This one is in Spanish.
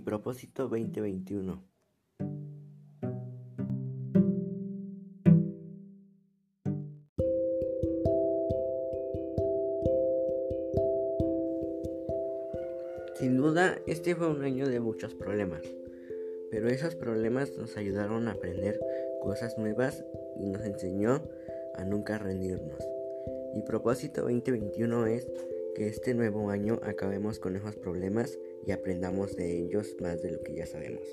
propósito 2021. Sin duda, este fue un año de muchos problemas, pero esos problemas nos ayudaron a aprender cosas nuevas y nos enseñó a nunca rendirnos. Mi propósito 2021 es que este nuevo año acabemos con esos problemas y aprendamos de ellos más de lo que ya sabemos.